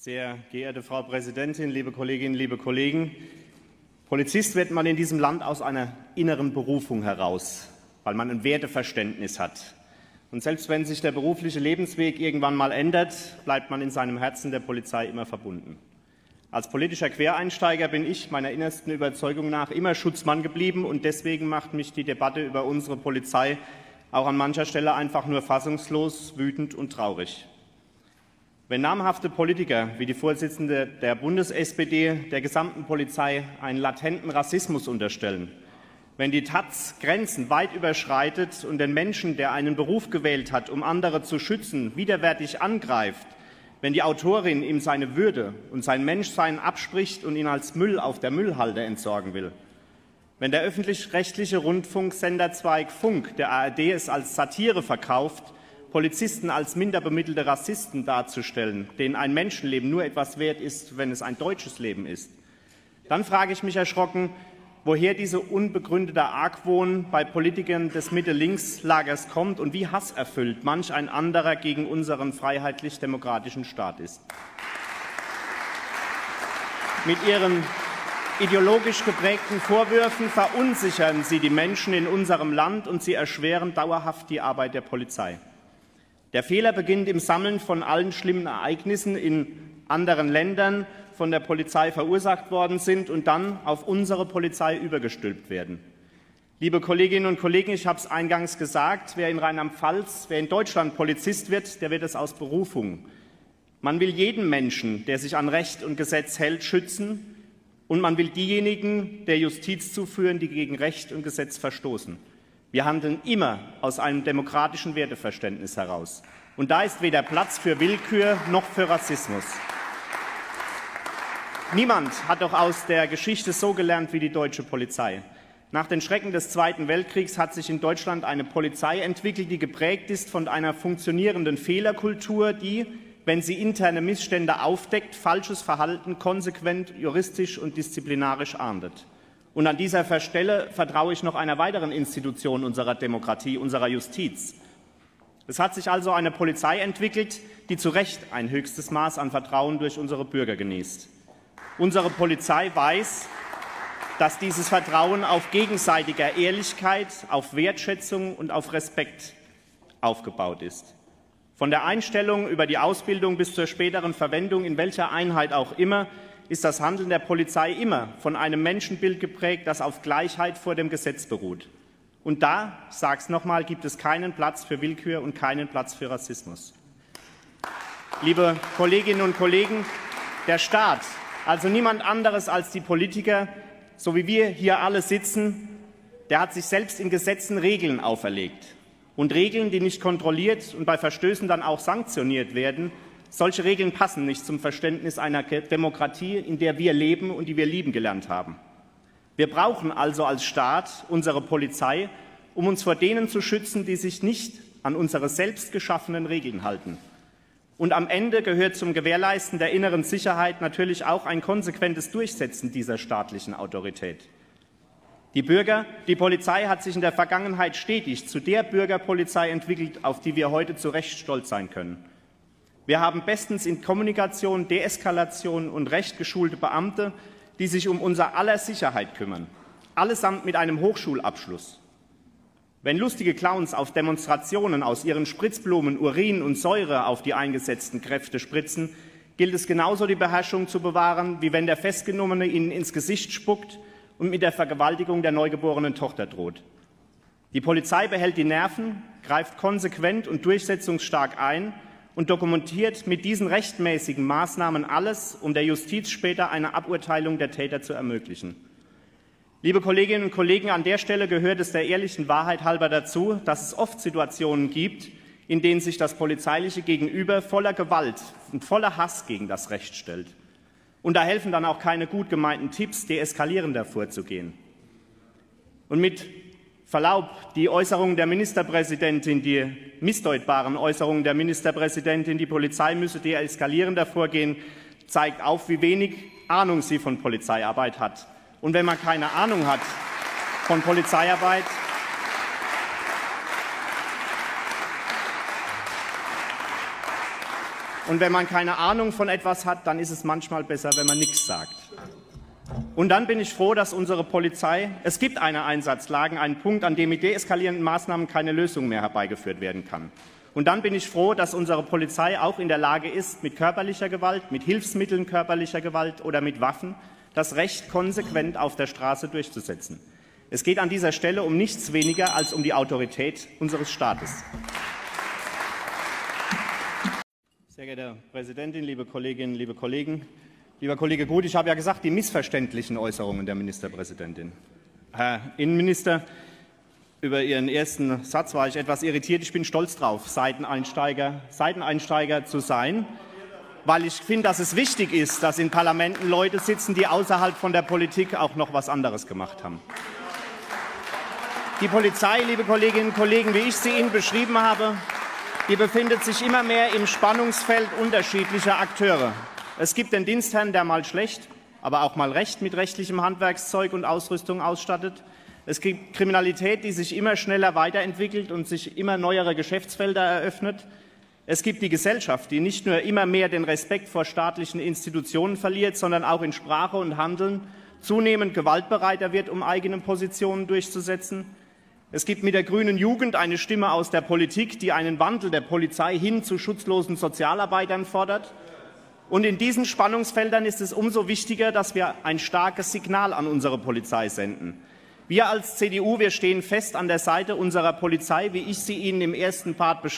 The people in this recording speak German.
Sehr geehrte Frau Präsidentin, liebe Kolleginnen, liebe Kollegen! Polizist wird man in diesem Land aus einer inneren Berufung heraus, weil man ein Werteverständnis hat. Und selbst wenn sich der berufliche Lebensweg irgendwann mal ändert, bleibt man in seinem Herzen der Polizei immer verbunden. Als politischer Quereinsteiger bin ich meiner innersten Überzeugung nach immer Schutzmann geblieben und deswegen macht mich die Debatte über unsere Polizei auch an mancher Stelle einfach nur fassungslos, wütend und traurig. Wenn namhafte Politiker wie die Vorsitzende der Bundes-SPD der gesamten Polizei einen latenten Rassismus unterstellen, wenn die Taz Grenzen weit überschreitet und den Menschen, der einen Beruf gewählt hat, um andere zu schützen, widerwärtig angreift, wenn die Autorin ihm seine Würde und sein Menschsein abspricht und ihn als Müll auf der Müllhalde entsorgen will, wenn der öffentlich-rechtliche Rundfunksenderzweig Funk der ARD es als Satire verkauft, Polizisten als minderbemittelte Rassisten darzustellen, denen ein Menschenleben nur etwas wert ist, wenn es ein deutsches Leben ist, dann frage ich mich erschrocken, woher diese unbegründete Argwohn bei Politikern des Mitte-Links-Lagers kommt und wie hasserfüllt manch ein anderer gegen unseren freiheitlich-demokratischen Staat ist. Mit ihren ideologisch geprägten Vorwürfen verunsichern sie die Menschen in unserem Land und sie erschweren dauerhaft die Arbeit der Polizei. Der Fehler beginnt im Sammeln von allen schlimmen Ereignissen in anderen Ländern, von der Polizei verursacht worden sind und dann auf unsere Polizei übergestülpt werden. Liebe Kolleginnen und Kollegen, ich habe es eingangs gesagt, wer in Rheinland-Pfalz, wer in Deutschland Polizist wird, der wird es aus Berufung. Man will jeden Menschen, der sich an Recht und Gesetz hält, schützen, und man will diejenigen der Justiz zuführen, die gegen Recht und Gesetz verstoßen. Wir handeln immer aus einem demokratischen Werteverständnis heraus. Und da ist weder Platz für Willkür noch für Rassismus. Niemand hat doch aus der Geschichte so gelernt wie die deutsche Polizei. Nach den Schrecken des Zweiten Weltkriegs hat sich in Deutschland eine Polizei entwickelt, die geprägt ist von einer funktionierenden Fehlerkultur, die, wenn sie interne Missstände aufdeckt, falsches Verhalten konsequent juristisch und disziplinarisch ahndet. Und an dieser Stelle vertraue ich noch einer weiteren Institution unserer Demokratie, unserer Justiz. Es hat sich also eine Polizei entwickelt, die zu Recht ein höchstes Maß an Vertrauen durch unsere Bürger genießt. Unsere Polizei weiß, dass dieses Vertrauen auf gegenseitiger Ehrlichkeit, auf Wertschätzung und auf Respekt aufgebaut ist. Von der Einstellung über die Ausbildung bis zur späteren Verwendung in welcher Einheit auch immer ist das Handeln der Polizei immer von einem Menschenbild geprägt, das auf Gleichheit vor dem Gesetz beruht. Und da, es nochmal, gibt es keinen Platz für Willkür und keinen Platz für Rassismus. Liebe Kolleginnen und Kollegen, der Staat also niemand anderes als die Politiker, so wie wir hier alle sitzen, der hat sich selbst in Gesetzen Regeln auferlegt. Und Regeln, die nicht kontrolliert und bei Verstößen dann auch sanktioniert werden, solche Regeln passen nicht zum Verständnis einer Demokratie, in der wir leben und die wir lieben gelernt haben. Wir brauchen also als Staat unsere Polizei, um uns vor denen zu schützen, die sich nicht an unsere selbst geschaffenen Regeln halten. Und am Ende gehört zum Gewährleisten der inneren Sicherheit natürlich auch ein konsequentes Durchsetzen dieser staatlichen Autorität. Die Bürger, die Polizei hat sich in der Vergangenheit stetig zu der Bürgerpolizei entwickelt, auf die wir heute zu Recht stolz sein können. Wir haben bestens in Kommunikation, Deeskalation und recht geschulte Beamte, die sich um unser aller Sicherheit kümmern, allesamt mit einem Hochschulabschluss. Wenn lustige Clowns auf Demonstrationen aus ihren Spritzblumen Urin und Säure auf die eingesetzten Kräfte spritzen, gilt es genauso die Beherrschung zu bewahren, wie wenn der Festgenommene ihnen ins Gesicht spuckt und mit der Vergewaltigung der neugeborenen Tochter droht. Die Polizei behält die Nerven, greift konsequent und durchsetzungsstark ein und dokumentiert mit diesen rechtmäßigen Maßnahmen alles, um der Justiz später eine Aburteilung der Täter zu ermöglichen. Liebe Kolleginnen und Kollegen, an der Stelle gehört es der ehrlichen Wahrheit halber dazu, dass es oft Situationen gibt, in denen sich das polizeiliche Gegenüber voller Gewalt und voller Hass gegen das Recht stellt. Und da helfen dann auch keine gut gemeinten Tipps, deeskalierender vorzugehen. Und mit Verlaub, die Äußerungen der Ministerpräsidentin, die missdeutbaren Äußerungen der Ministerpräsidentin, die Polizei müsse deeskalierender vorgehen, zeigt auf, wie wenig Ahnung sie von Polizeiarbeit hat. Und wenn man keine Ahnung hat von Polizeiarbeit, Und wenn man keine Ahnung von etwas hat, dann ist es manchmal besser, wenn man nichts sagt. Und dann bin ich froh, dass unsere Polizei, es gibt eine Einsatzlage, einen Punkt, an dem mit deeskalierenden Maßnahmen keine Lösung mehr herbeigeführt werden kann. Und dann bin ich froh, dass unsere Polizei auch in der Lage ist, mit körperlicher Gewalt, mit Hilfsmitteln körperlicher Gewalt oder mit Waffen das Recht konsequent auf der Straße durchzusetzen. Es geht an dieser Stelle um nichts weniger als um die Autorität unseres Staates. Sehr geehrte Präsidentin, liebe Kolleginnen, liebe Kollegen! Lieber Kollege Gut, ich habe ja gesagt, die missverständlichen Äußerungen der Ministerpräsidentin. Herr Innenminister, über Ihren ersten Satz war ich etwas irritiert. Ich bin stolz darauf, Seiteneinsteiger, Seiteneinsteiger zu sein, weil ich finde, dass es wichtig ist, dass in Parlamenten Leute sitzen, die außerhalb von der Politik auch noch was anderes gemacht haben. Die Polizei, liebe Kolleginnen und Kollegen, wie ich sie Ihnen beschrieben habe, die befindet sich immer mehr im Spannungsfeld unterschiedlicher Akteure. Es gibt den Dienstherrn, der mal schlecht, aber auch mal recht mit rechtlichem Handwerkszeug und Ausrüstung ausstattet. Es gibt Kriminalität, die sich immer schneller weiterentwickelt und sich immer neuere Geschäftsfelder eröffnet. Es gibt die Gesellschaft, die nicht nur immer mehr den Respekt vor staatlichen Institutionen verliert, sondern auch in Sprache und Handeln zunehmend gewaltbereiter wird, um eigene Positionen durchzusetzen. Es gibt mit der grünen Jugend eine Stimme aus der Politik, die einen Wandel der Polizei hin zu schutzlosen Sozialarbeitern fordert. Und in diesen Spannungsfeldern ist es umso wichtiger, dass wir ein starkes Signal an unsere Polizei senden. Wir als CDU, wir stehen fest an der Seite unserer Polizei, wie ich sie Ihnen im ersten Part beschrieben